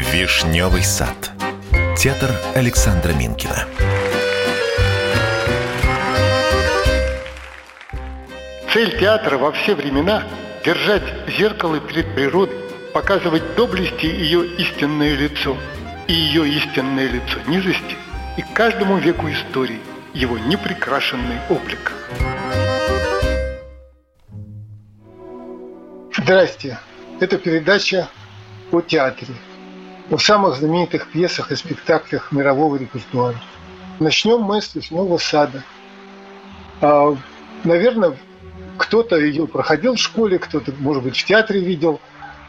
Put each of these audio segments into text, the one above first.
Вишневый сад. Театр Александра Минкина. Цель театра во все времена – держать зеркало перед природой, показывать доблести ее истинное лицо и ее истинное лицо низости и каждому веку истории его непрекрашенный облик. Здрасте. Это передача о театре, о самых знаменитых пьесах и спектаклях мирового репертуара. Начнем мы с «Вишневого сада». А, наверное, кто-то ее проходил в школе, кто-то, может быть, в театре видел.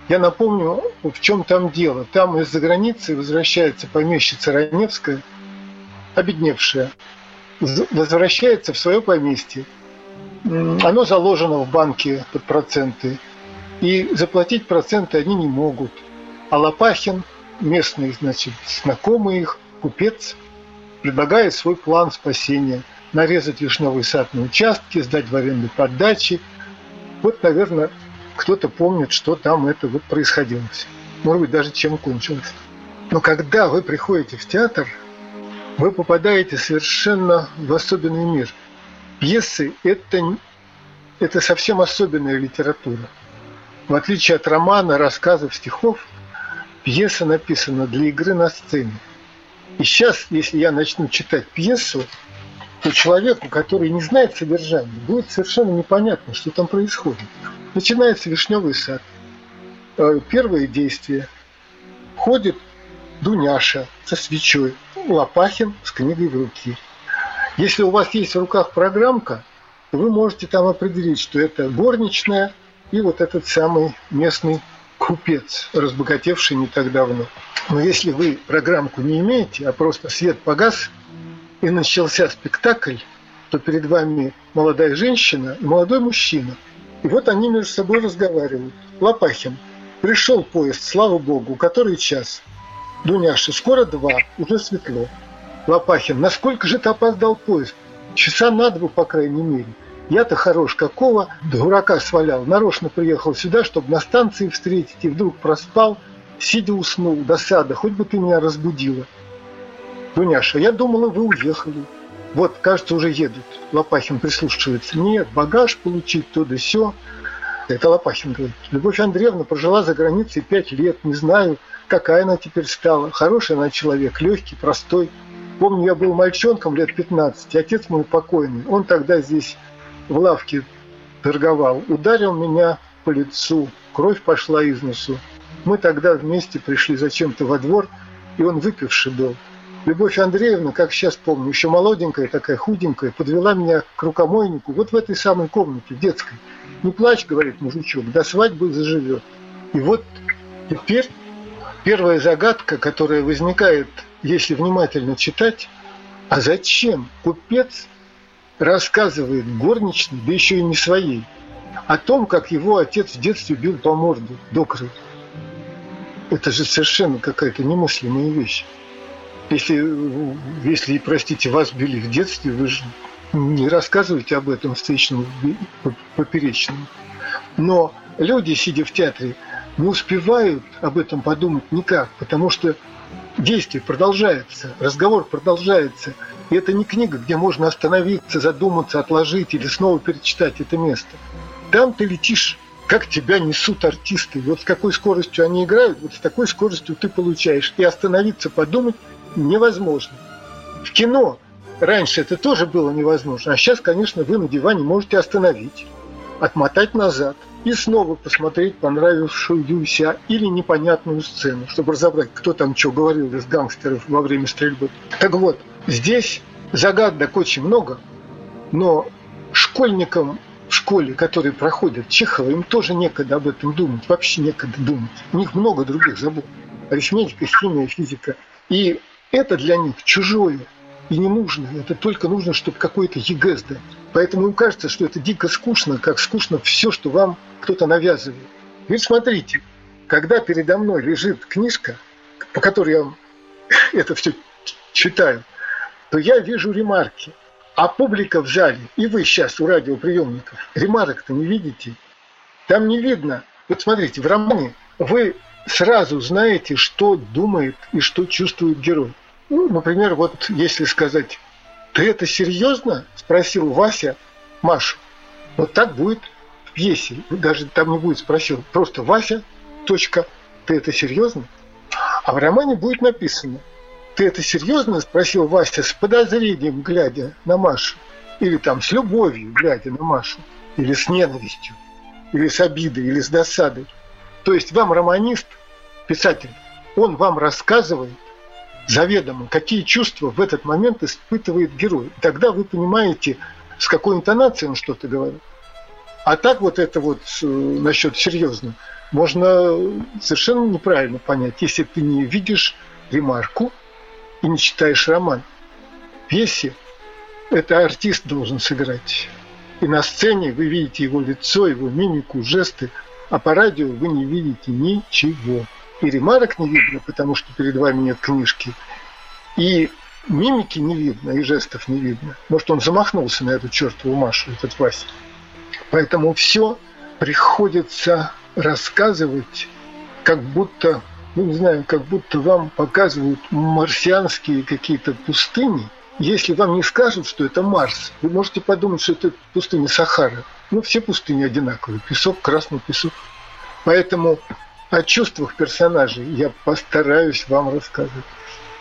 Я напомню, в чем там дело. Там из-за границы возвращается помещица Раневская, обедневшая, возвращается в свое поместье. Оно заложено в банке под проценты. И заплатить проценты они не могут. А Лопахин, местный, значит, знакомый их, купец, предлагает свой план спасения. Нарезать вишневый сад на участке, сдать в аренду под. Вот, наверное, кто-то помнит, что там это вот происходило. Может быть, даже чем кончилось. Но когда вы приходите в театр, вы попадаете совершенно в особенный мир. Пьесы – это, это совсем особенная литература. В отличие от романа, рассказов, стихов, пьеса написана для игры на сцене. И сейчас, если я начну читать пьесу, то человеку, который не знает содержания, будет совершенно непонятно, что там происходит. Начинается вишневый сад. Э, первое действие. Ходит Дуняша со свечой, Лопахин с книгой в руке. Если у вас есть в руках программка, вы можете там определить, что это горничная и вот этот самый местный купец, разбогатевший не так давно. Но если вы программку не имеете, а просто свет погас и начался спектакль, то перед вами молодая женщина и молодой мужчина. И вот они между собой разговаривают. Лопахин. Пришел поезд, слава богу, который час? Дуняша, скоро два, уже светло. Лопахин, насколько же ты опоздал поезд? Часа на два, по крайней мере. Я-то хорош, какого дурака свалял. Нарочно приехал сюда, чтобы на станции встретить, и вдруг проспал, сидя уснул, досада, хоть бы ты меня разбудила. Дуняша, я думала, вы уехали. Вот, кажется, уже едут. Лопахин прислушивается. Нет, багаж получить, то да сё. Это Лопахин говорит. Любовь Андреевна прожила за границей пять лет, не знаю, какая она теперь стала. Хороший она человек, легкий, простой. Помню, я был мальчонком лет 15, отец мой покойный. Он тогда здесь в лавке торговал. Ударил меня по лицу, кровь пошла из носу. Мы тогда вместе пришли зачем-то во двор, и он выпивший был. Любовь Андреевна, как сейчас помню, еще молоденькая, такая худенькая, подвела меня к рукомойнику вот в этой самой комнате, детской. Не плачь, говорит мужичок, до свадьбы заживет. И вот теперь первая загадка, которая возникает, если внимательно читать, а зачем купец рассказывает горничной, да еще и не своей, о том, как его отец в детстве бил по морде до крови. Это же совершенно какая-то немыслимая вещь. Если, если, простите, вас били в детстве, вы же не рассказываете об этом встречному поперечному. Но люди, сидя в театре, не успевают об этом подумать никак, потому что действие продолжается, разговор продолжается. И это не книга, где можно остановиться, задуматься, отложить или снова перечитать это место. Там ты летишь, как тебя несут артисты. вот с какой скоростью они играют, вот с такой скоростью ты получаешь. И остановиться, подумать невозможно. В кино раньше это тоже было невозможно, а сейчас, конечно, вы на диване можете остановить, отмотать назад и снова посмотреть понравившуюся или непонятную сцену, чтобы разобрать, кто там что говорил из гангстеров во время стрельбы. Так вот, здесь загадок очень много, но школьникам в школе, которые проходят Чехова, им тоже некогда об этом думать, вообще некогда думать. У них много других забот. Арифметика, химия, физика. И это для них чужое и не нужно. Это только нужно, чтобы какой-то ЕГЭ сдать. Поэтому им кажется, что это дико скучно, как скучно все, что вам кто-то навязывает. Ведь смотрите, когда передо мной лежит книжка, по которой я это все читаю, то я вижу ремарки. А публика в зале, и вы сейчас у радиоприемников, ремарок-то не видите. Там не видно. Вот смотрите, в романе вы сразу знаете, что думает и что чувствует герой. Ну, например, вот если сказать, ты это серьезно? Спросил Вася Машу. Вот так будет в пьесе. Даже там не будет спросил. Просто Вася, точка, ты это серьезно? А в романе будет написано, ты это серьезно? Спросил Вася с подозрением, глядя на Машу. Или там с любовью, глядя на Машу. Или с ненавистью. Или с обидой, или с досадой. То есть вам романист, писатель, он вам рассказывает заведомо, какие чувства в этот момент испытывает герой. Тогда вы понимаете, с какой интонацией он что-то говорит. А так вот это вот э, насчет серьезно можно совершенно неправильно понять, если ты не видишь ремарку и не читаешь роман. Пьесе это артист должен сыграть. И на сцене вы видите его лицо, его мимику, жесты, а по радио вы не видите ничего. И ремарок не видно, потому что перед вами нет книжки. И мимики не видно, и жестов не видно. Может, он замахнулся на эту чертову Машу, этот Вася. Поэтому все приходится рассказывать, как будто, ну не знаю, как будто вам показывают марсианские какие-то пустыни. Если вам не скажут, что это Марс, вы можете подумать, что это пустыня Сахара. Ну, все пустыни одинаковые. Песок, красный песок. Поэтому о чувствах персонажей я постараюсь вам рассказать.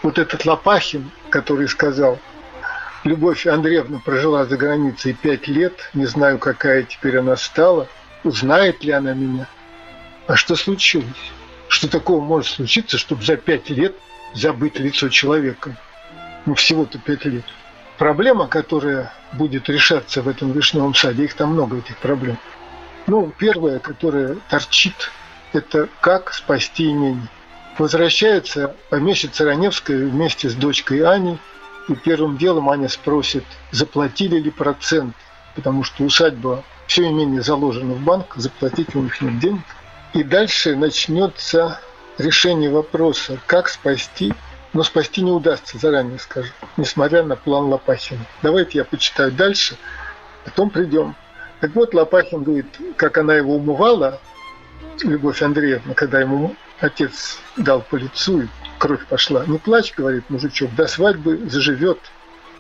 Вот этот Лопахин, который сказал, Любовь Андреевна прожила за границей пять лет, не знаю, какая теперь она стала, узнает ли она меня. А что случилось? Что такого может случиться, чтобы за пять лет забыть лицо человека? Ну, всего-то пять лет. Проблема, которая будет решаться в этом вишневом саде, их там много, этих проблем. Ну, первая, которая торчит, это как спасти имение. Возвращается помещица Раневская вместе с дочкой Аней, и первым делом Аня спросит, заплатили ли процент, потому что усадьба, все имение заложено в банк, заплатить у них нет денег. И дальше начнется решение вопроса, как спасти, но спасти не удастся, заранее скажу, несмотря на план Лопахина. Давайте я почитаю дальше, потом придем. Так вот, Лопахин говорит, как она его умывала, Любовь Андреевна, когда ему отец дал по лицу, и кровь пошла. Не плачь, говорит мужичок, до свадьбы заживет.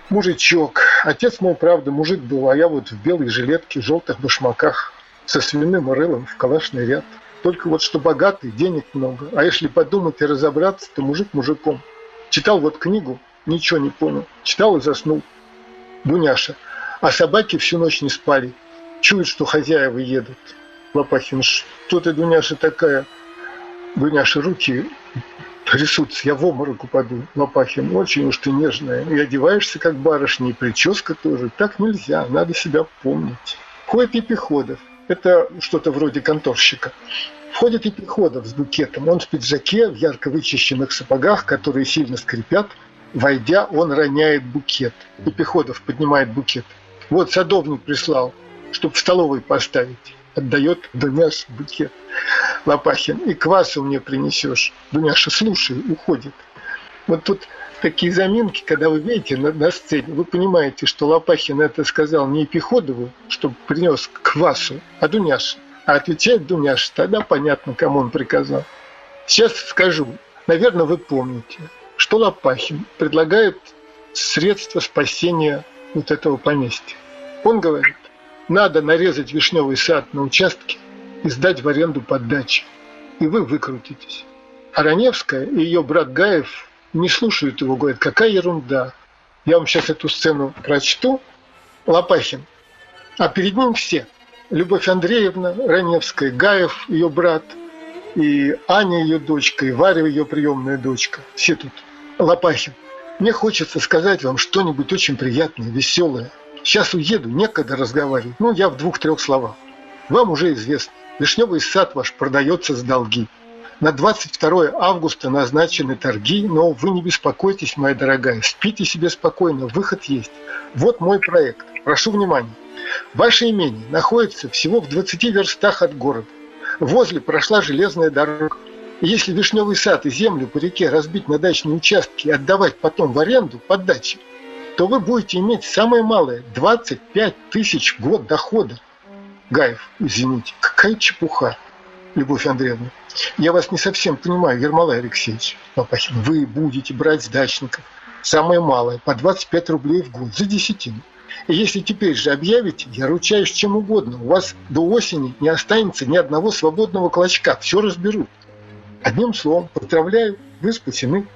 Мужичок. Отец мой, правда, мужик был, а я вот в белой жилетке, в желтых башмаках, со свиным рылом в калашный ряд. Только вот что богатый, денег много. А если подумать и разобраться, то мужик мужиком. Читал вот книгу, ничего не понял. Читал и заснул. Дуняша. А собаки всю ночь не спали. Чуют, что хозяева едут. Лопахин, что ты, Дуняша, такая? Дуняша, руки трясутся, я в обморок упаду. Лопахин, очень уж ты нежная. И одеваешься, как барышня, и прическа тоже. Так нельзя, надо себя помнить. Ходит Епиходов. Это что-то вроде конторщика. Входит Епиходов с букетом. Он в пиджаке, в ярко вычищенных сапогах, которые сильно скрипят. Войдя, он роняет букет. Епиходов поднимает букет. Вот садовник прислал, чтобы в столовой поставить отдает Дуняш букет. Лопахин, и квасу мне принесешь. Дуняша, слушай, уходит. Вот тут такие заминки, когда вы видите на, на сцене, вы понимаете, что Лопахин это сказал не Пиходову, чтобы принес квасу, а Дуняше. А отвечает Дуняша, тогда понятно, кому он приказал. Сейчас скажу, наверное, вы помните, что Лопахин предлагает средства спасения вот этого поместья. Он говорит, надо нарезать вишневый сад на участке и сдать в аренду под дачи. И вы выкрутитесь. А Раневская и ее брат Гаев не слушают его, говорят, какая ерунда. Я вам сейчас эту сцену прочту. Лопахин. А перед ним все. Любовь Андреевна Раневская, Гаев, ее брат, и Аня, ее дочка, и Варя, ее приемная дочка. Все тут. Лопахин. Мне хочется сказать вам что-нибудь очень приятное, веселое. Сейчас уеду, некогда разговаривать. Ну, я в двух-трех словах. Вам уже известно, вишневый сад ваш продается с долги. На 22 августа назначены торги, но вы не беспокойтесь, моя дорогая, спите себе спокойно, выход есть. Вот мой проект. Прошу внимания. Ваше имение находится всего в 20 верстах от города. Возле прошла железная дорога. И если вишневый сад и землю по реке разбить на дачные участки и отдавать потом в аренду под дачи, то вы будете иметь самое малое 25 тысяч год дохода. Гаев, извините, какая чепуха. Любовь Андреевна, я вас не совсем понимаю, Ермолай Алексеевич Лопахин. Вы будете брать с дачников самое малое, по 25 рублей в год за десятину. И если теперь же объявите, я ручаюсь чем угодно, у вас до осени не останется ни одного свободного клочка, все разберут. Одним словом, поздравляю, вы спасены.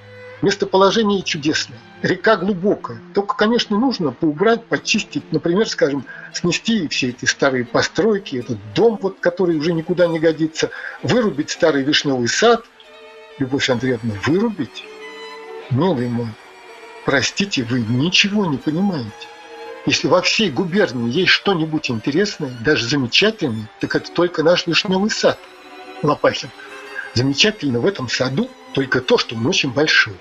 Местоположение чудесное, река глубокая. Только, конечно, нужно поубрать, почистить, например, скажем, снести все эти старые постройки, этот дом, вот, который уже никуда не годится, вырубить старый вишневый сад. Любовь Андреевна, вырубить? Милый мой, простите, вы ничего не понимаете. Если во всей губернии есть что-нибудь интересное, даже замечательное, так это только наш вишневый сад, Лопахин. Замечательно в этом саду только то, что он очень большой.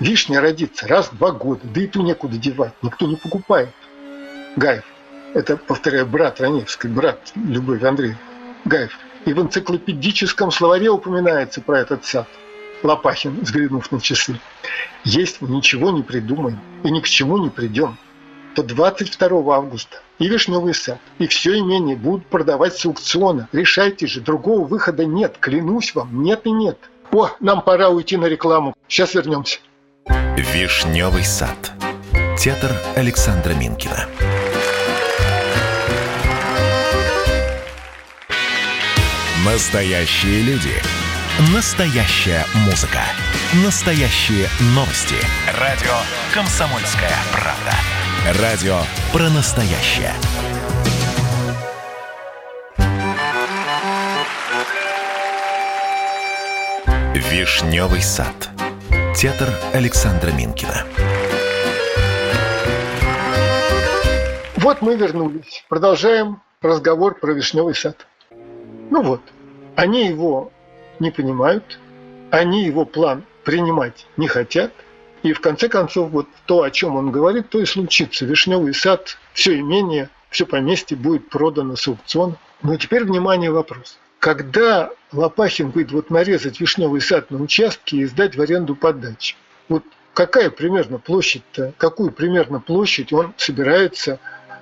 Вишня родится раз в два года, да и ту некуда девать, никто не покупает. Гаев, это, повторяю, брат Раневской, брат Любови Андреевны. Гаев, и в энциклопедическом словаре упоминается про этот сад. Лопахин, взглянув на часы. Мы ничего не придумаем и ни к чему не придем, то 22 августа и Вишневый сад, и все имение будут продавать с аукциона. Решайте же, другого выхода нет, клянусь вам, нет и нет. О, нам пора уйти на рекламу. Сейчас вернемся. Вишневый сад. Театр Александра Минкина. Настоящие люди. Настоящая музыка. Настоящие новости. Радио «Комсомольская правда». Радио про настоящее. Вишневый сад. Театр Александра Минкина. Вот мы вернулись. Продолжаем разговор про вишневый сад. Ну вот, они его не понимают, они его план принимать не хотят, и в конце концов вот то, о чем он говорит, то и случится. Вишневый сад, все имение, все поместье будет продано с аукциона. Но теперь, внимание, вопрос. Когда Лопахин говорит, вот нарезать вишневый сад на участке и сдать в аренду под дачу, вот какая примерно площадь-то, какую примерно площадь он собирается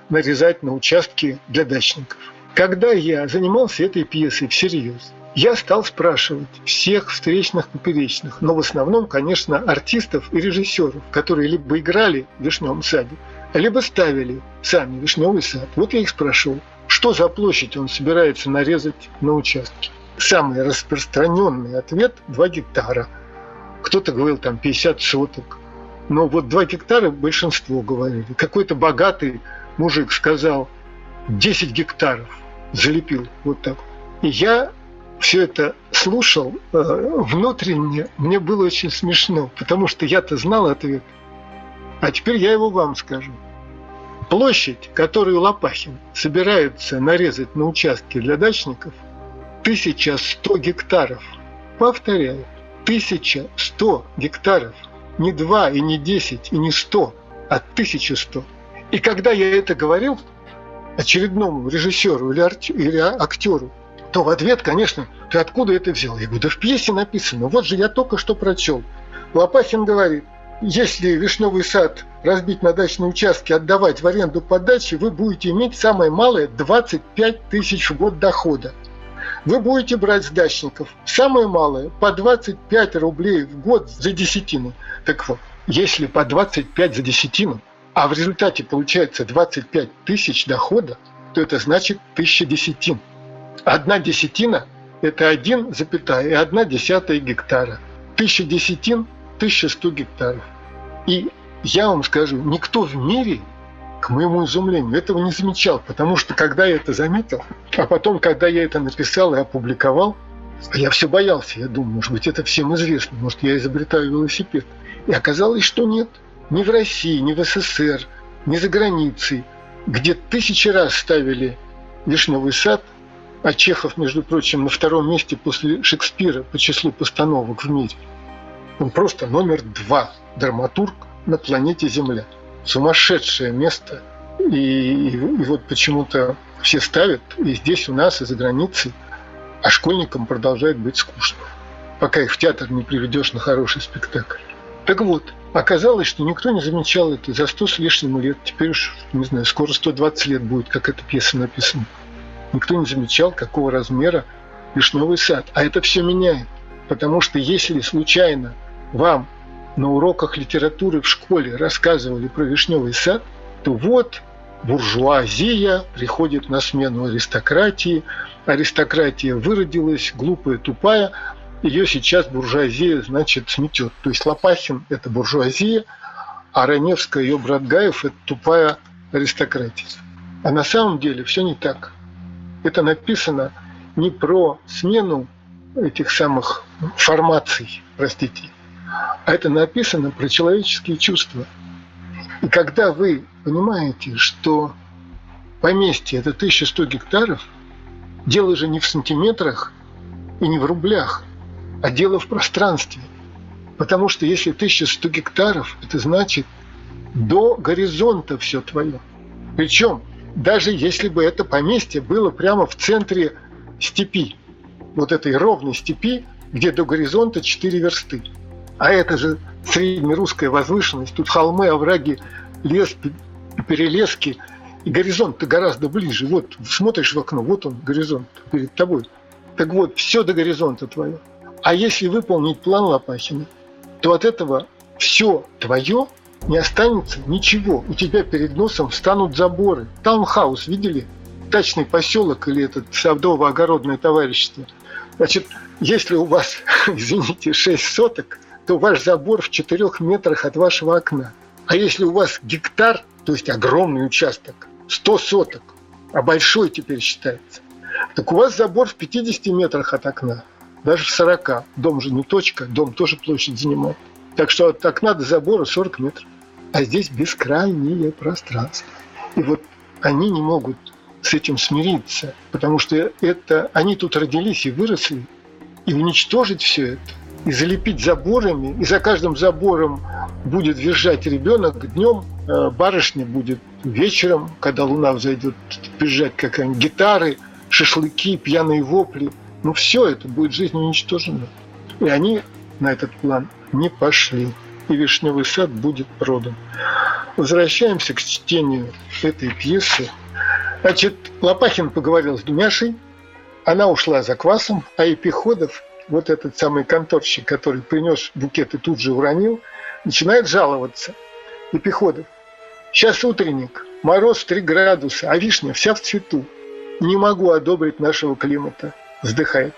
нарезать на участки для дачников? Когда я занимался этой пьесой всерьез, я стал спрашивать всех встречных поперечных, но в основном, конечно, артистов и режиссеров, которые либо играли в «Вишневом саде», либо ставили сами «Вишневый сад». Вот я их спрашивал, что за площадь он собирается нарезать на участке. Самый распространенный ответ – 2 гектара. Кто-то говорил там 50 соток. Но вот 2 гектара большинство говорили. Какой-то богатый мужик сказал 10 гектаров. Залепил вот так. И я все это слушал, э, внутренне мне было очень смешно, потому что я-то знал ответ. А теперь я его вам скажу. Площадь, которую Лопахин собирается нарезать на участке для дачников, 1100 гектаров. Повторяю, 1100 гектаров. Не 2 и не 10 и не 100, а 1100. И когда я это говорил очередному режиссеру или, или актеру, то в ответ, конечно, ты откуда это взял? Я говорю, да в пьесе написано, вот же я только что прочел. Лопахин говорит, если вишневый сад разбить на дачные участки, отдавать в аренду по даче, вы будете иметь самое малое 25 тысяч в год дохода. Вы будете брать с дачников самое малое по 25 рублей в год за десятину. Так вот, если по 25 за десятину, а в результате получается 25 тысяч дохода, то это значит 1000 десятин. Одна десятина – это 1, запятая, и 1 десятая гектара. Тысяча десятин – 1100 гектаров. И я вам скажу, никто в мире, к моему изумлению, этого не замечал, потому что когда я это заметил, а потом, когда я это написал и опубликовал, я все боялся, я думаю, может быть, это всем известно, может, я изобретаю велосипед. И оказалось, что нет. Ни в России, ни в СССР, ни за границей, где тысячи раз ставили вишневый сад – а Чехов, между прочим, на втором месте после Шекспира по числу постановок в мире. Он просто номер два драматург на планете Земля. Сумасшедшее место. И, и, и вот почему-то все ставят, и здесь у нас, и за границей, а школьникам продолжает быть скучно, пока их в театр не приведешь на хороший спектакль. Так вот, оказалось, что никто не замечал это за сто с лишним лет. Теперь уж, не знаю, скоро 120 лет будет, как эта пьеса написана. Никто не замечал, какого размера вишневый сад. А это все меняет. Потому что если случайно вам на уроках литературы в школе рассказывали про вишневый сад, то вот буржуазия приходит на смену аристократии. Аристократия выродилась, глупая, тупая. Ее сейчас буржуазия, значит, сметет. То есть Лопахин – это буржуазия, а Раневская, ее брат Гаев – это тупая аристократия. А на самом деле все не так. Это написано не про смену этих самых формаций, простите, это написано про человеческие чувства. И когда вы понимаете, что поместье – это 1100 гектаров, дело же не в сантиметрах и не в рублях, а дело в пространстве. Потому что если 1100 гектаров, это значит до горизонта все твое. Причем даже если бы это поместье было прямо в центре степи, вот этой ровной степи, где до горизонта 4 версты. А это же среднерусская возвышенность, тут холмы, овраги, лес, перелески, и горизонт-то гораздо ближе. Вот смотришь в окно, вот он, горизонт перед тобой. Так вот, все до горизонта твое. А если выполнить план Лопахина, то от этого все твое не останется ничего. У тебя перед носом встанут заборы. Таунхаус, видели? Дачный поселок или этот садово-огородное товарищество. Значит, если у вас, извините, 6 соток, то ваш забор в 4 метрах от вашего окна. А если у вас гектар, то есть огромный участок, 100 соток, а большой теперь считается, так у вас забор в 50 метрах от окна, даже в 40. Дом же не точка, дом тоже площадь занимает. Так что от окна до забора 40 метров. А здесь бескрайнее пространство. И вот они не могут с этим смириться, потому что это они тут родились и выросли, и уничтожить все это, и залепить заборами, и за каждым забором будет визжать ребенок днем, э, барышня будет вечером, когда луна взойдет, визжать какая-нибудь гитары, шашлыки, пьяные вопли. Ну все это будет жизнь уничтожена. И они на этот план не пошли. И вишневый сад будет продан. Возвращаемся к чтению этой пьесы. Значит, Лопахин поговорил с Дуняшей, она ушла за квасом, а Епиходов, вот этот самый конторщик, который принес букет и тут же уронил, начинает жаловаться. Епиходов, сейчас утренник, мороз 3 градуса, а вишня вся в цвету. Не могу одобрить нашего климата, вздыхает.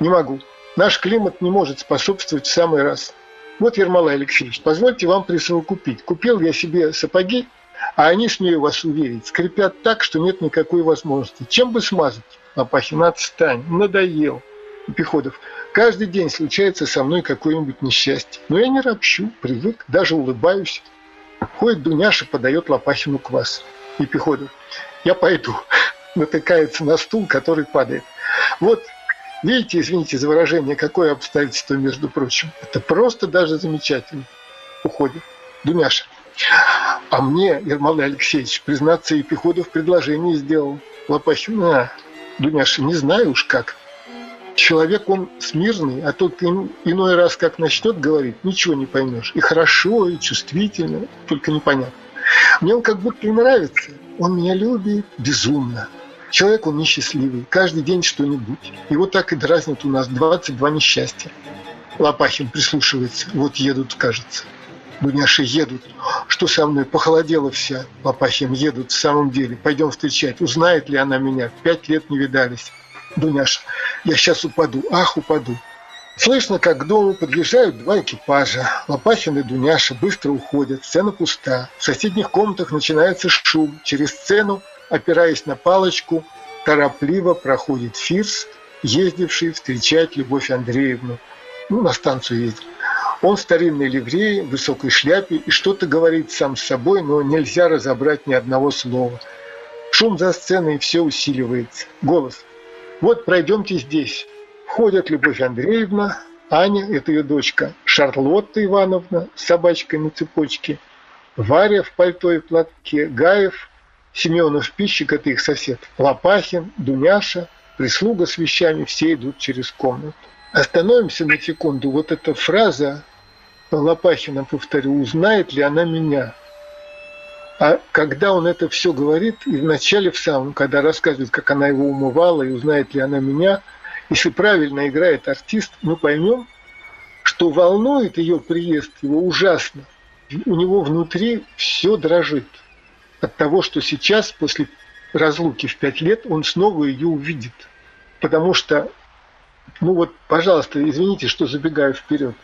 Не могу. Наш климат не может способствовать в самый раз. Вот, Ермолай Алексеевич, позвольте вам присовокупить. Купил я себе сапоги, а они, смею вас уверить, скрипят так, что нет никакой возможности. Чем бы смазать? Лопахин, отстань, надоел. Пеходов, каждый день случается со мной какое-нибудь несчастье. Но я не ропщу, привык, даже улыбаюсь. Ходит Дуняша, подает Лопахину квас. И Пеходов, я пойду. Натыкается на стул, который падает. Вот Видите, извините за выражение, какое обстоятельство, между прочим. Это просто даже замечательно. Уходит. Думяша. А мне, Ермолай Алексеевич, признаться, Епиходов предложение сделал. Лопахин, а, Дуняша, не знаю уж как. Человек он смирный, а им иной раз как начнет говорить, ничего не поймешь. И хорошо, и чувствительно, только непонятно. Мне он как будто и нравится. Он меня любит безумно. Человек, он несчастливый, каждый день что-нибудь. И вот так и дразнят у нас 22 несчастья. Лопахин прислушивается, вот едут, кажется. Дуняши едут. Что со мной? Похолодела вся. Лопахин едут в самом деле. Пойдем встречать. Узнает ли она меня? Пять лет не видались. Дуняша, я сейчас упаду. Ах, упаду. Слышно, как к дому подъезжают два экипажа. Лопахин и Дуняша быстро уходят. Сцена пуста. В соседних комнатах начинается шум. Через сцену опираясь на палочку, торопливо проходит Фирс, ездивший встречать Любовь Андреевну. Ну, на станцию ездит. Он в старинной ливрее, в высокой шляпе и что-то говорит сам с собой, но нельзя разобрать ни одного слова. Шум за сценой все усиливается. Голос. Вот пройдемте здесь. Входят Любовь Андреевна, Аня, это ее дочка, Шарлотта Ивановна с собачкой на цепочке, Варя в пальто и платке, Гаев, Семенов пищик – это их сосед. Лопахин, Дуняша, прислуга с вещами, все идут через комнату. Остановимся на секунду. Вот эта фраза Лопахина, повторю, узнает ли она меня? А когда он это все говорит, и вначале в самом, когда рассказывает, как она его умывала, и узнает ли она меня, если правильно играет артист, мы поймем, что волнует ее приезд его ужасно. У него внутри все дрожит от того, что сейчас, после разлуки в пять лет, он снова ее увидит. Потому что, ну вот, пожалуйста, извините, что забегаю вперед.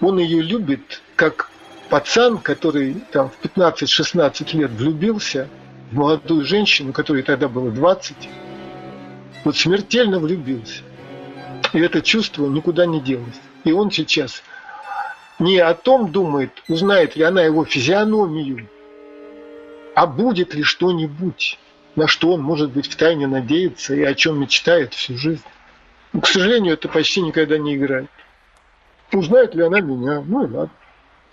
Он ее любит как пацан, который там в 15-16 лет влюбился в молодую женщину, которой тогда было 20, вот смертельно влюбился. И это чувство никуда не делось. И он сейчас не о том думает, узнает ли она его физиономию, а будет ли что-нибудь, на что он, может быть, втайне надеется и о чем мечтает всю жизнь. Но, к сожалению, это почти никогда не играет. Узнает ли она меня? Ну и ладно.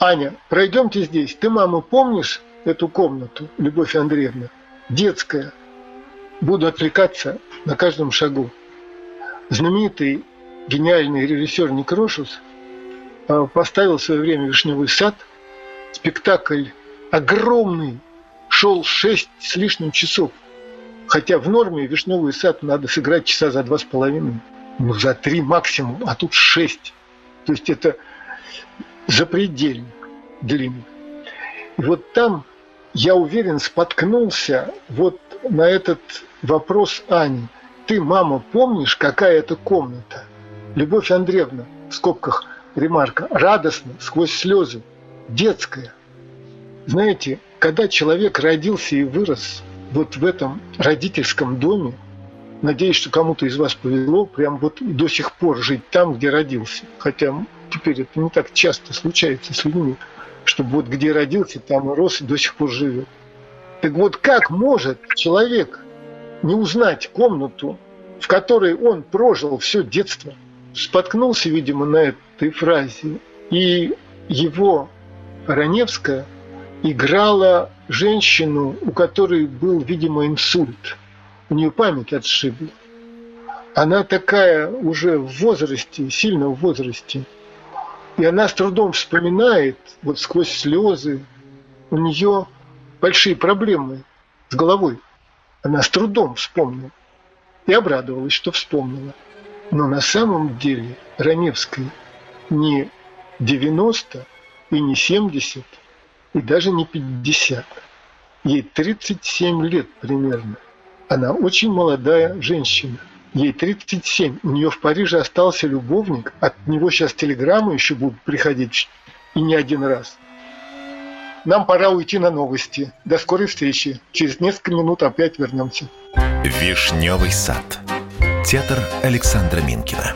Аня, пройдемте здесь. Ты, мама, помнишь эту комнату, Любовь Андреевна? Детская. Буду отвлекаться на каждом шагу. Знаменитый гениальный режиссер Некрошус а, поставил в свое время «Вишневый сад». Спектакль огромный, шел шесть с лишним часов. Хотя в норме «Вишневый сад» надо сыграть часа за два с половиной. Ну, за три максимум, а тут шесть. То есть это запредельно длинно. И вот там, я уверен, споткнулся вот на этот вопрос Ани. Ты, мама, помнишь, какая это комната? Любовь Андреевна, в скобках ремарка, радостно, сквозь слезы, детская. Знаете, когда человек родился и вырос вот в этом родительском доме, надеюсь, что кому-то из вас повезло прям вот до сих пор жить там, где родился. Хотя теперь это не так часто случается с людьми, чтобы вот где родился, там и рос и до сих пор живет. Так вот, как может человек не узнать комнату, в которой он прожил все детство? Споткнулся, видимо, на этой фразе. И его Раневская играла женщину, у которой был, видимо, инсульт. У нее память отшибла. Она такая уже в возрасте, сильно в возрасте. И она с трудом вспоминает, вот сквозь слезы, у нее большие проблемы с головой. Она с трудом вспомнила. И обрадовалась, что вспомнила. Но на самом деле Раневской не 90 и не 70, и даже не 50. Ей 37 лет примерно. Она очень молодая женщина. Ей 37. У нее в Париже остался любовник. От него сейчас телеграммы еще будут приходить. И не один раз. Нам пора уйти на новости. До скорой встречи. Через несколько минут опять вернемся. Вишневый сад. Театр Александра Минкина.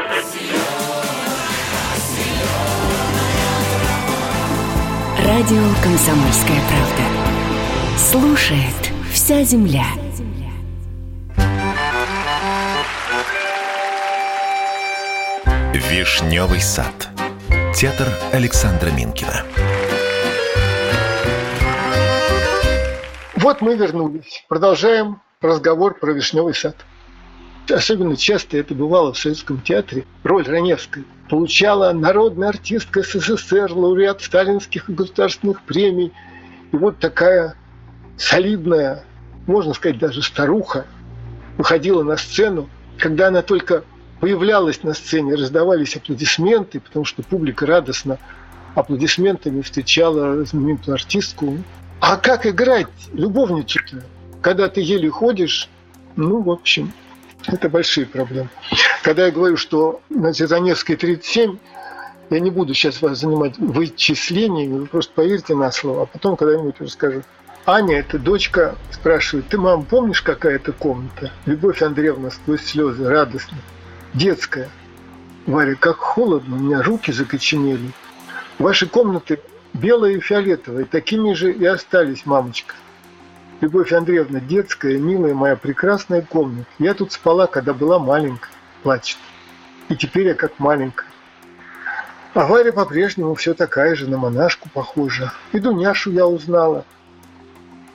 Радио «Комсомольская правда». Слушает вся земля. Вишневый сад. Театр Александра Минкина. Вот мы вернулись. Продолжаем разговор про Вишневый сад. Особенно часто это бывало в Советском театре. Роль Раневской получала народная артистка СССР, лауреат сталинских и государственных премий. И вот такая солидная, можно сказать, даже старуха, выходила на сцену. Когда она только появлялась на сцене, раздавались аплодисменты, потому что публика радостно аплодисментами встречала знаменитую артистку. А как играть любовничек-то, когда ты еле ходишь? Ну, в общем, это большие проблемы. Когда я говорю, что на Зераневской 37, я не буду сейчас вас занимать вычислениями, вы просто поверьте на слово, а потом когда-нибудь расскажу. Аня, это дочка, спрашивает, ты, мам, помнишь, какая это комната? Любовь Андреевна сквозь слезы, радостно. Детская. Варя, как холодно, у меня руки закоченели. Ваши комнаты белые и фиолетовые, такими же и остались, мамочка. Любовь Андреевна, детская, милая моя, прекрасная комната. Я тут спала, когда была маленькая, плачет. И теперь я как маленькая. А Варя по-прежнему все такая же, на монашку похожа. И Дуняшу я узнала.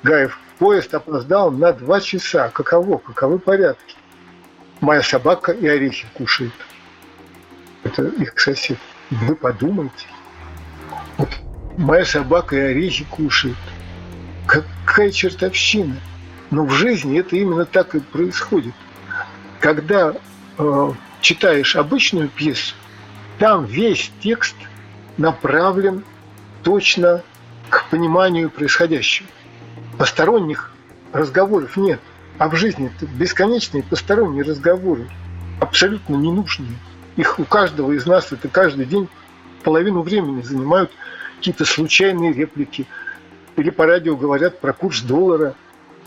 Гаев, поезд опоздал на два часа. Каково, каковы порядки? Моя собака и орехи кушает. Это их сосед. Вы подумайте. Вот моя собака и орехи кушает. Какая чертовщина. Но в жизни это именно так и происходит. Когда э, читаешь обычную пьесу, там весь текст направлен точно к пониманию происходящего. Посторонних разговоров нет. А в жизни это бесконечные посторонние разговоры, абсолютно ненужные. Их у каждого из нас это каждый день половину времени занимают какие-то случайные реплики – или по радио говорят про курс доллара.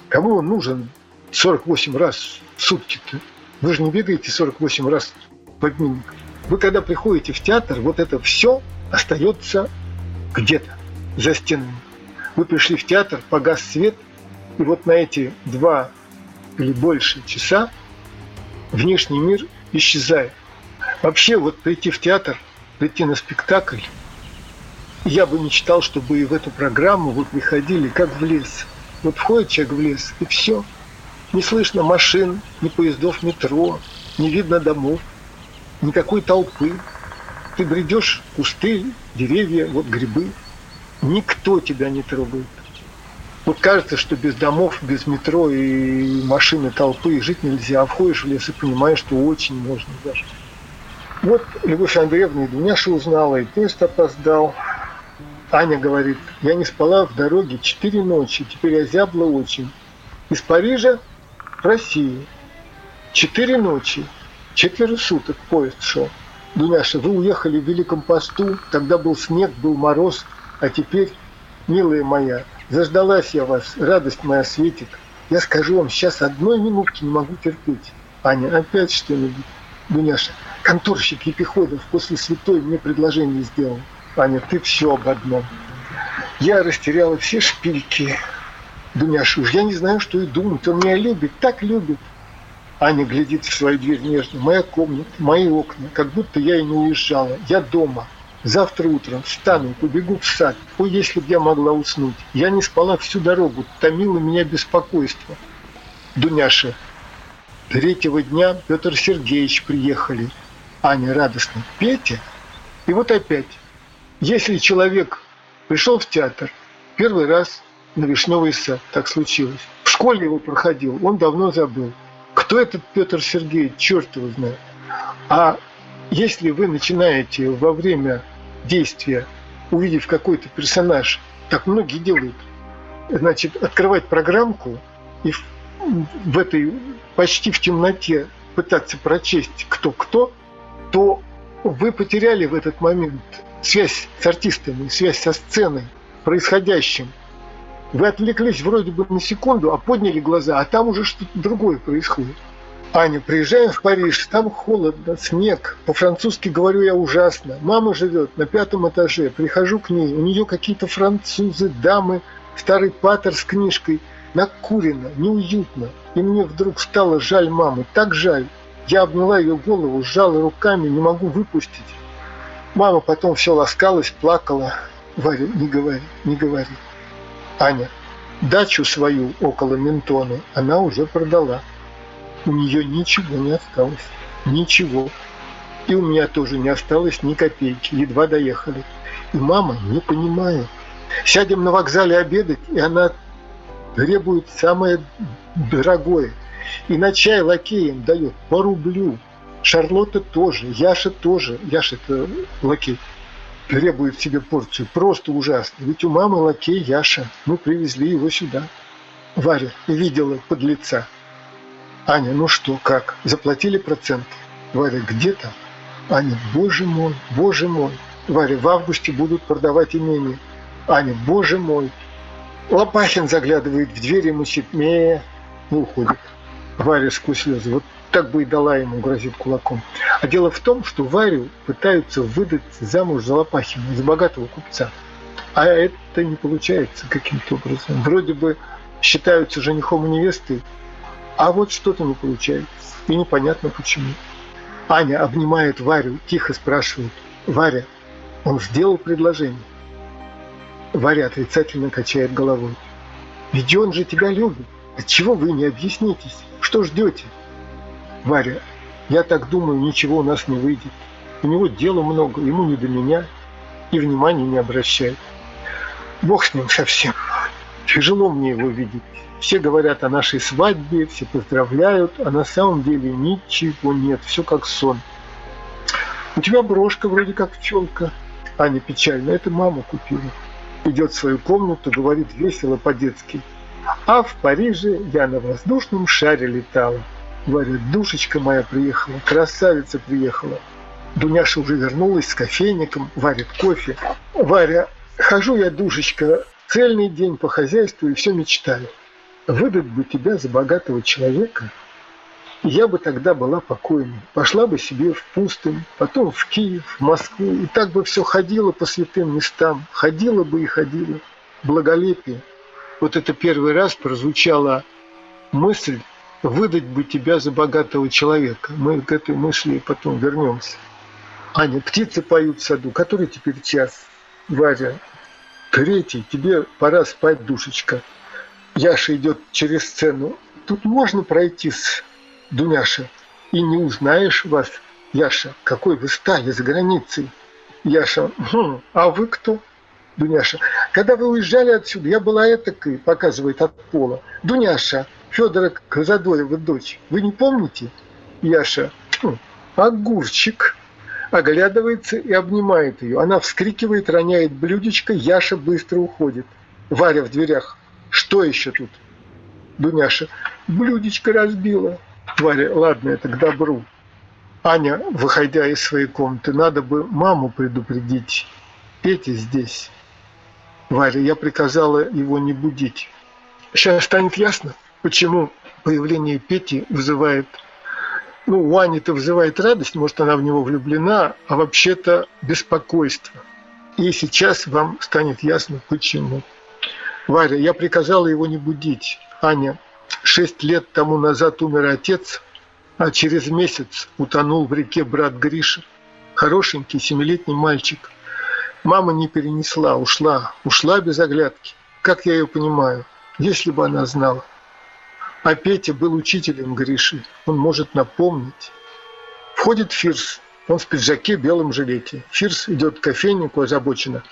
Кому он нужен 48 раз в сутки-то? Вы же не бегаете 48 раз в обменник. Вы когда приходите в театр, вот это все остается где-то за стенами. Вы пришли в театр, погас свет, и вот на эти два или больше часа внешний мир исчезает. Вообще вот прийти в театр, прийти на спектакль, я бы мечтал, чтобы и в эту программу вы приходили как в лес. Вот входит человек в лес, и все. Не слышно машин, ни поездов метро, не видно домов, никакой толпы. Ты бредешь, кусты, деревья, вот грибы. Никто тебя не трогает. Вот кажется, что без домов, без метро и машины, толпы жить нельзя. А входишь в лес и понимаешь, что очень можно даже. Вот Любовь Андреевна и Дуняша узнала, и поезд опоздал. Аня говорит, я не спала в дороге четыре ночи, теперь я зябла очень. Из Парижа в Россию. Четыре ночи, четверо суток поезд шел. Дуняша, вы уехали в Великом посту, тогда был снег, был мороз, а теперь, милая моя, заждалась я вас, радость моя светит. Я скажу вам, сейчас одной минутки не могу терпеть. Аня, опять что-нибудь? Дуняша, конторщик Епиходов после святой мне предложение сделал. Аня, ты все об одном. Я растеряла все шпильки. Дуняша, уж я не знаю, что и думать. Он меня любит, так любит. Аня глядит в свою дверь нежно. Моя комната, мои окна, как будто я и не уезжала. Я дома. Завтра утром встану, побегу в сад. Ой, если бы я могла уснуть. Я не спала всю дорогу, томило меня беспокойство. Дуняша, третьего дня Петр Сергеевич приехали. Аня радостно. Петя? И вот опять. Если человек пришел в театр первый раз на Вишневый сад, так случилось, в школе его проходил, он давно забыл. Кто этот Петр Сергеевич, черт его знает. А если вы начинаете во время действия, увидев какой-то персонаж, так многие делают, значит, открывать программку и в, в этой почти в темноте пытаться прочесть кто-кто, то вы потеряли в этот момент связь с артистами, связь со сценой, происходящим. Вы отвлеклись вроде бы на секунду, а подняли глаза, а там уже что-то другое происходит. Аня, приезжаем в Париж, там холодно, снег. По-французски говорю я ужасно. Мама живет на пятом этаже. Прихожу к ней, у нее какие-то французы, дамы, старый патер с книжкой. Накурено, неуютно. И мне вдруг стало жаль мамы, так жаль. Я обняла ее голову, сжала руками, не могу выпустить. Мама потом все ласкалась, плакала. Варя, не говори, не говори. Аня, дачу свою около Ментона она уже продала. У нее ничего не осталось. Ничего. И у меня тоже не осталось ни копейки. Едва доехали. И мама не понимает. Сядем на вокзале обедать, и она требует самое дорогое. И на чай лакеям дает по рублю. Шарлотта тоже, Яша тоже. Яша это лакей. Требует себе порцию. Просто ужасно. Ведь у мамы лакей Яша. Мы привезли его сюда. Варя видела под лица. Аня, ну что, как? Заплатили проценты? Варя, где там? Аня, боже мой, боже мой. Варя, в августе будут продавать имение. Аня, боже мой. Лопахин заглядывает в дверь, ему ме, и уходит. Варя сквозь слезы. Вот Так бы и дала ему, грозит кулаком. А дело в том, что Варю пытаются выдать замуж за Лопахина, за богатого купца. А это не получается каким-то образом. Вроде бы считаются женихом и невестой, а вот что-то не получается. И непонятно почему. Аня обнимает Варю, тихо спрашивает. Варя, он сделал предложение. Варя отрицательно качает головой. Ведь он же тебя любит. Отчего вы не объяснитесь? Что ждете? Варя, я так думаю, ничего у нас не выйдет. У него дела много, ему не до меня. И внимания не обращает. Бог с ним совсем. Тяжело мне его видеть. Все говорят о нашей свадьбе, все поздравляют, а на самом деле ничего нет, все как сон. У тебя брошка вроде как пчелка. Аня печально, это мама купила. Идет в свою комнату, говорит весело по-детски. А в Париже я на воздушном шаре летала. Говорит, душечка моя приехала, красавица приехала. Дуняша уже вернулась с кофейником, варит кофе. Варя, хожу я, душечка, цельный день по хозяйству и все мечтаю. Выдать бы тебя за богатого человека, я бы тогда была покойной. Пошла бы себе в пустынь, потом в Киев, в Москву. И так бы все ходила по святым местам. Ходила бы и ходила. Благолепие. Вот это первый раз прозвучала мысль выдать бы тебя за богатого человека. Мы к этой мысли потом вернемся. Аня, птицы поют в саду. Который теперь час? Варя, третий. Тебе пора спать, душечка. Яша идет через сцену. Тут можно пройти с Дуняша. И не узнаешь вас, Яша, какой вы стали за границей. Яша, хм, а вы кто? Дуняша, когда вы уезжали отсюда, я была этакой, показывает от пола. Дуняша, Федора Казадоева дочь. Вы не помните? Яша, хм, огурчик. Оглядывается и обнимает ее. Она вскрикивает, роняет блюдечко, Яша быстро уходит. Варя в дверях. Что еще тут? Дуняша, блюдечко разбила. Варя, ладно, это к добру. Аня, выходя из своей комнаты, надо бы маму предупредить. Петя здесь. Варя, я приказала его не будить. Сейчас станет ясно, почему появление Пети вызывает... Ну, у Ани-то вызывает радость, может, она в него влюблена, а вообще-то беспокойство. И сейчас вам станет ясно, почему. Варя, я приказала его не будить. Аня, шесть лет тому назад умер отец, а через месяц утонул в реке брат Гриша. Хорошенький семилетний мальчик. Мама не перенесла, ушла, ушла без оглядки. Как я ее понимаю, если бы она знала. А Петя был учителем Гриши, он может напомнить. Входит Фирс, он в пиджаке, белом жилете. Фирс идет к кофейнику озабоченно.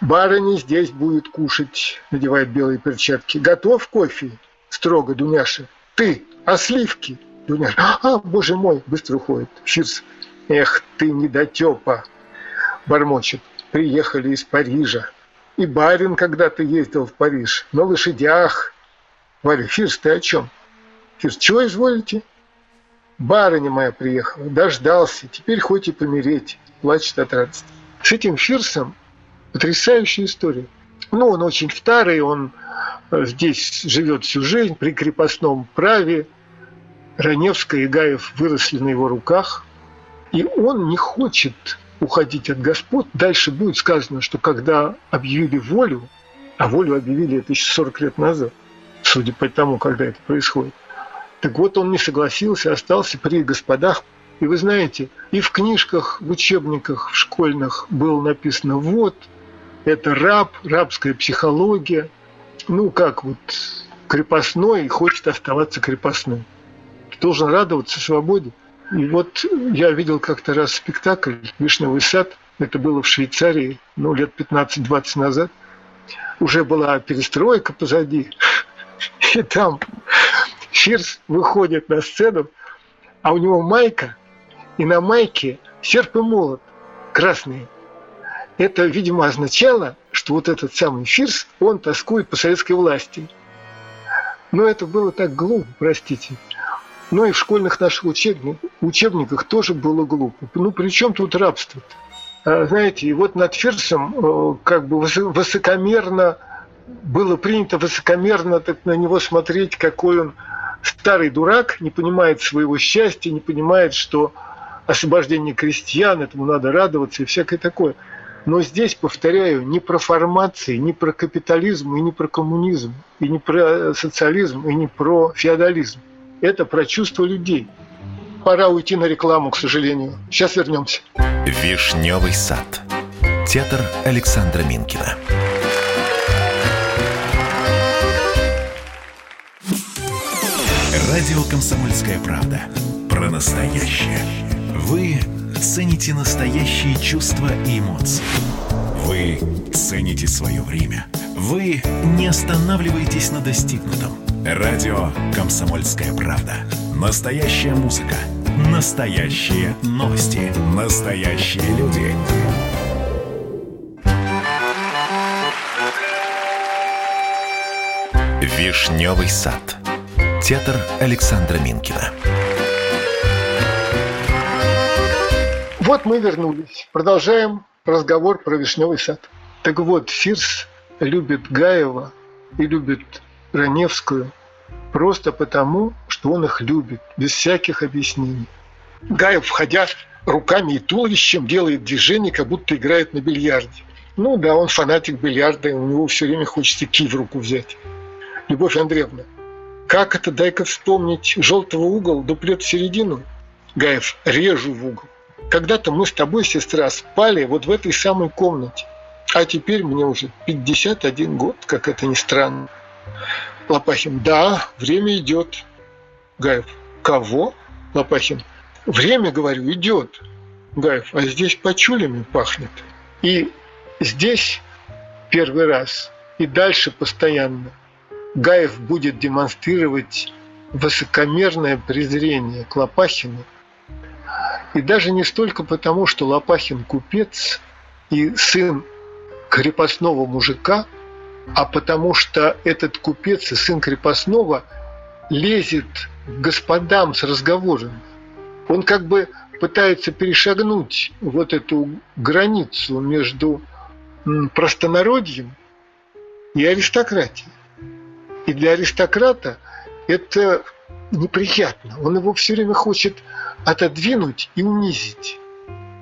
Барыня здесь будет кушать, надевает белые перчатки. Готов кофе? Строго Дуняша. Ты, а сливки? Дуняша. А, боже мой, быстро уходит. Фирс. Эх ты, недотепа. Бормочет. Приехали из Парижа. И барин когда-то ездил в Париж. На лошадях. Варя, Фирс, ты о чем? Фирс, чего изволите? Барыня моя приехала, дождался, теперь хоть и помереть. Плачет от радости. С этим Фирсом Потрясающая история. Ну, он очень старый, он э, здесь живет всю жизнь при крепостном праве. Раневская и Гаев выросли на его руках. И он не хочет уходить от господ. Дальше будет сказано, что когда объявили волю, а волю объявили это еще 40 лет назад, судя по тому, когда это происходит, так вот он не согласился, остался при господах. И вы знаете, и в книжках, в учебниках, в школьных было написано, вот, это раб, рабская психология. Ну, как вот крепостной и хочет оставаться крепостным. Должен радоваться свободе. И вот я видел как-то раз спектакль «Вишневый сад». Это было в Швейцарии, ну, лет 15-20 назад. Уже была перестройка позади. И там Фирс выходит на сцену, а у него майка, и на майке серп и молот красные – это, видимо, означало, что вот этот самый Фирс, он тоскует по советской власти. Но это было так глупо, простите. Но и в школьных наших учебниках, учебниках тоже было глупо. Ну, при чем тут рабство -то? А, знаете, и вот над Фирсом э, как бы высокомерно, было принято высокомерно так на него смотреть, какой он старый дурак, не понимает своего счастья, не понимает, что освобождение крестьян, этому надо радоваться и всякое такое. Но здесь, повторяю, не про формации, не про капитализм, и не про коммунизм, и не про социализм, и не про феодализм. Это про чувства людей. Пора уйти на рекламу, к сожалению. Сейчас вернемся. Вишневый сад. Театр Александра Минкина. Радио «Комсомольская правда». Про настоящее. Вы цените настоящие чувства и эмоции. Вы цените свое время. Вы не останавливаетесь на достигнутом. Радио «Комсомольская правда». Настоящая музыка. Настоящие новости. Настоящие люди. Вишневый сад. Театр Александра Минкина. Вот мы вернулись. Продолжаем разговор про вишневый сад. Так вот, Фирс любит Гаева и любит Раневскую просто потому, что он их любит, без всяких объяснений. Гаев, входя руками и туловищем, делает движение, как будто играет на бильярде. Ну да, он фанатик бильярда, и у него все время хочется ки в руку взять. Любовь Андреевна, как это, дай-ка вспомнить, желтого угол дуплет в середину? Гаев, режу в угол. Когда-то мы с тобой, сестра, спали вот в этой самой комнате. А теперь мне уже 51 год, как это ни странно. Лопахин, да, время идет. Гаев, кого? Лопахин, время, говорю, идет. Гаев, а здесь почулями пахнет. И здесь первый раз, и дальше постоянно Гаев будет демонстрировать высокомерное презрение к Лопахину. И даже не столько потому, что Лопахин купец и сын крепостного мужика, а потому что этот купец и сын крепостного лезет к господам с разговорами. Он как бы пытается перешагнуть вот эту границу между простонародьем и аристократией. И для аристократа это неприятно. Он его все время хочет отодвинуть и унизить.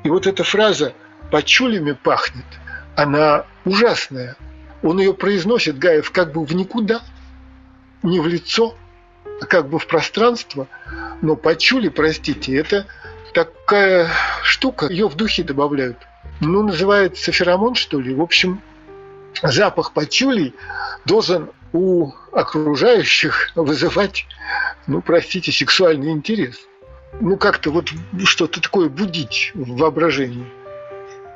И вот эта фраза «почулями пахнет», она ужасная. Он ее произносит, Гаев, как бы в никуда, не в лицо, а как бы в пространство. Но почули, простите, это такая штука, ее в духе добавляют. Ну, называется феромон, что ли. В общем, запах почулей должен у окружающих вызывать, ну, простите, сексуальный интерес. Ну, как-то вот что-то такое будить в воображении.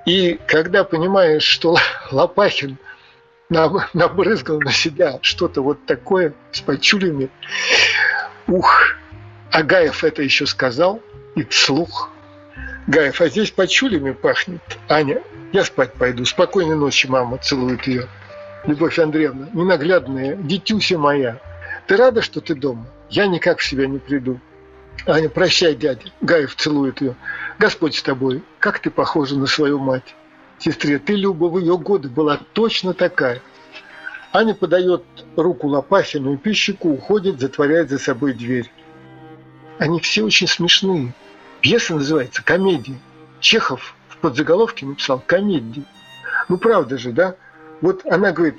И когда понимаешь, что Лопахин набрызгал на себя что-то вот такое с почулями, ух, Агаев это еще сказал, и вслух. Гаев, а здесь почулями пахнет. Аня, я спать пойду. Спокойной ночи, мама, целует ее. Любовь Андреевна, ненаглядная, дитюся моя, ты рада, что ты дома? Я никак в себя не приду. Аня, прощай, дядя. Гаев целует ее. Господь с тобой, как ты похожа на свою мать. Сестре, ты, Люба, в ее годы была точно такая. Аня подает руку Лопахину и пищику уходит, затворяет за собой дверь. Они все очень смешные. Пьеса называется «Комедия». Чехов в подзаголовке написал «Комедия». Ну, правда же, да? Вот она говорит,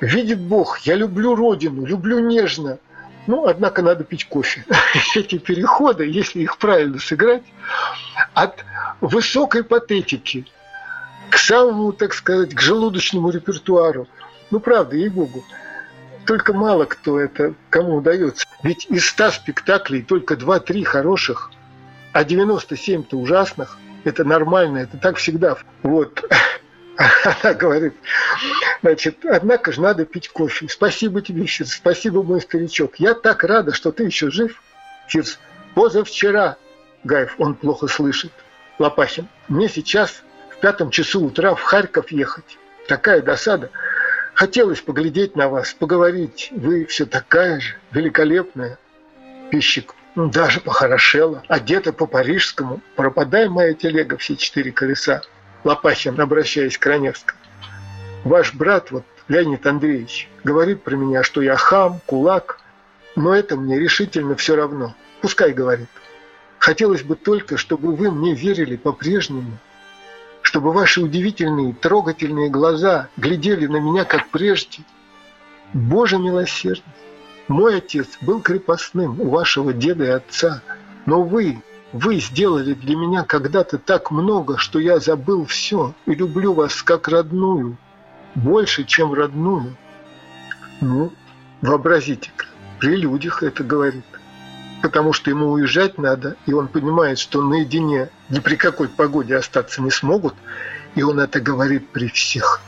видит Бог, я люблю родину, люблю нежно. Ну, однако надо пить кофе. Эти переходы, если их правильно сыграть, от высокой патетики к самому, так сказать, к желудочному репертуару. Ну, правда, ей-богу. Только мало кто это, кому удается. Ведь из 100 спектаклей только 2-3 хороших, а 97-то ужасных. Это нормально, это так всегда. Вот. Она говорит, значит, однако же надо пить кофе. Спасибо тебе, Фирс, спасибо, мой старичок. Я так рада, что ты еще жив. Фирс, позавчера, Гаев, он плохо слышит. Лопахин, мне сейчас в пятом часу утра в Харьков ехать. Такая досада. Хотелось поглядеть на вас, поговорить. Вы все такая же, великолепная. Пищик, ну, даже похорошела, одета по-парижскому. Пропадай моя телега, все четыре колеса. Лопахин, обращаясь к Раневскому. Ваш брат, вот Леонид Андреевич, говорит про меня, что я хам, кулак. Но это мне решительно все равно. Пускай говорит. Хотелось бы только, чтобы вы мне верили по-прежнему, чтобы ваши удивительные, трогательные глаза глядели на меня, как прежде. Боже милосердный, мой отец был крепостным у вашего деда и отца, но вы, вы сделали для меня когда-то так много, что я забыл все и люблю вас как родную, больше, чем родную. Ну, вообразите-ка, при людях это говорит. Потому что ему уезжать надо, и он понимает, что наедине ни при какой погоде остаться не смогут, и он это говорит при всех.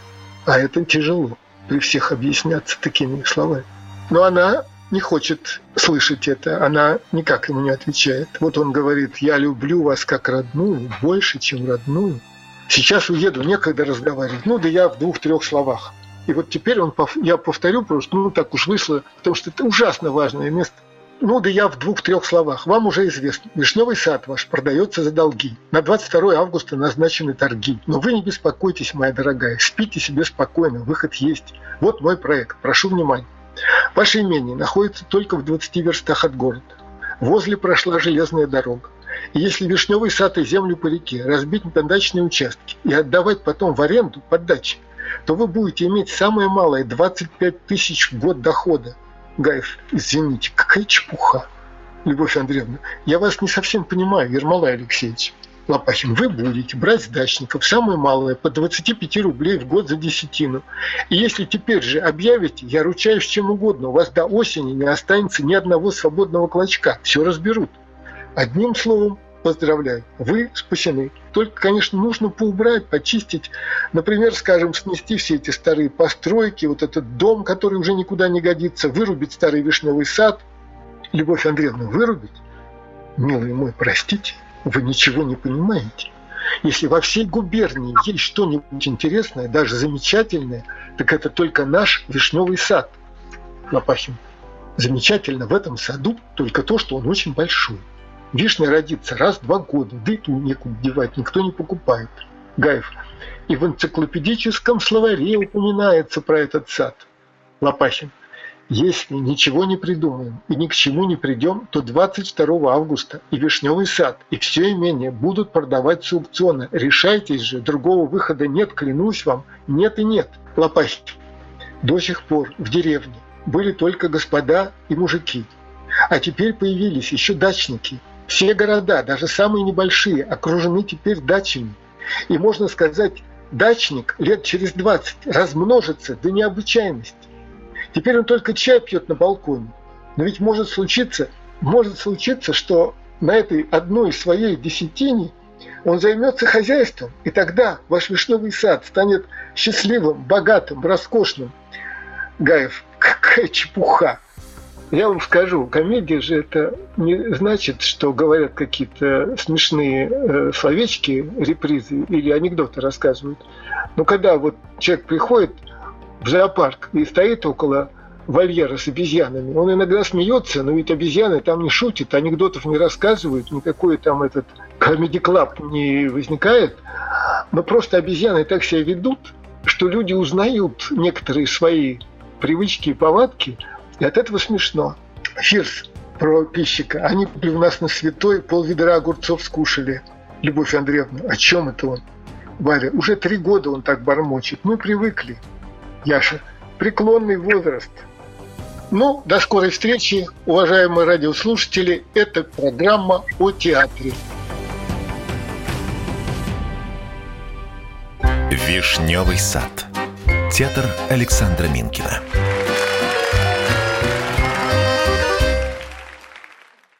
А это тяжело, при всех объясняться такими словами. Но она не хочет слышать это, она никак ему не отвечает. Вот он говорит, я люблю вас как родную, больше, чем родную. Сейчас уеду, некогда разговаривать. Ну да я в двух-трех словах. И вот теперь он, я повторю просто, ну так уж вышло, потому что это ужасно важное место. Ну да я в двух-трех словах. Вам уже известно, вишневый сад ваш продается за долги. На 22 августа назначены торги. Но вы не беспокойтесь, моя дорогая, спите себе спокойно, выход есть. Вот мой проект, прошу внимания. Ваше имение находится только в 20 верстах от города. Возле прошла железная дорога. И если вишневый сад и землю по реке разбить на дачные участки и отдавать потом в аренду под дачи, то вы будете иметь самое малое 25 тысяч в год дохода. Гаев, извините, какая чепуха. Любовь Андреевна, я вас не совсем понимаю, Ермолай Алексеевич. Лопахин, вы будете брать с дачников самое малое по 25 рублей в год за десятину. И если теперь же объявите, я ручаюсь чем угодно, у вас до осени не останется ни одного свободного клочка. Все разберут. Одним словом, поздравляю, вы спасены. Только, конечно, нужно поубрать, почистить. Например, скажем, снести все эти старые постройки, вот этот дом, который уже никуда не годится, вырубить старый вишневый сад. Любовь Андреевна, вырубить? Милый мой, простите, вы ничего не понимаете. Если во всей губернии есть что-нибудь интересное, даже замечательное, так это только наш вишневый сад. Лопахин. Замечательно в этом саду только то, что он очень большой. Вишня родится раз в два года, да и ту некуда девать, никто не покупает. Гаев. И в энциклопедическом словаре упоминается про этот сад. Лопахин. Если ничего не придумаем и ни к чему не придем, то 22 августа и Вишневый сад, и все имение будут продавать с аукциона. Решайтесь же, другого выхода нет, клянусь вам, нет и нет. Лопахи. До сих пор в деревне были только господа и мужики. А теперь появились еще дачники. Все города, даже самые небольшие, окружены теперь дачами. И можно сказать, дачник лет через 20 размножится до необычайности. Теперь он только чай пьет на балконе. Но ведь может случиться, может случиться, что на этой одной своей десятине он займется хозяйством, и тогда ваш вишневый сад станет счастливым, богатым, роскошным. Гаев, какая чепуха! Я вам скажу, комедия же это не значит, что говорят какие-то смешные э, словечки, репризы или анекдоты рассказывают. Но когда вот человек приходит в зоопарк и стоит около вольера с обезьянами. Он иногда смеется, но ведь обезьяны там не шутят, анекдотов не рассказывают, никакой там этот комедий клаб не возникает. Но просто обезьяны так себя ведут, что люди узнают некоторые свои привычки и повадки, и от этого смешно. Фирс про пищика. Они были у нас на святой, пол ведра огурцов скушали. Любовь Андреевна, о чем это он? Варя, уже три года он так бормочет. Мы привыкли. Яша, преклонный возраст. Ну, до скорой встречи, уважаемые радиослушатели. Это программа о театре. Вишневый сад. Театр Александра Минкина.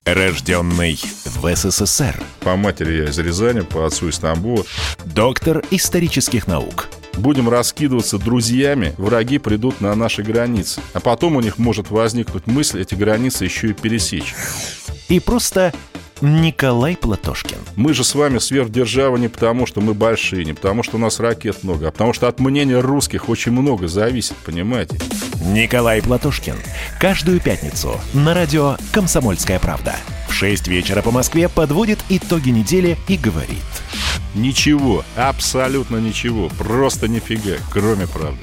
Рожденный в СССР. По матери я из Рязани, по отцу из Тамбова. Доктор исторических наук будем раскидываться друзьями, враги придут на наши границы. А потом у них может возникнуть мысль эти границы еще и пересечь. И просто Николай Платошкин. Мы же с вами сверхдержава не потому, что мы большие, не потому, что у нас ракет много, а потому что от мнения русских очень много зависит, понимаете? Николай Платошкин. Каждую пятницу на радио «Комсомольская правда». В 6 вечера по Москве подводит итоги недели и говорит. Ничего, абсолютно ничего, просто нифига, кроме правды.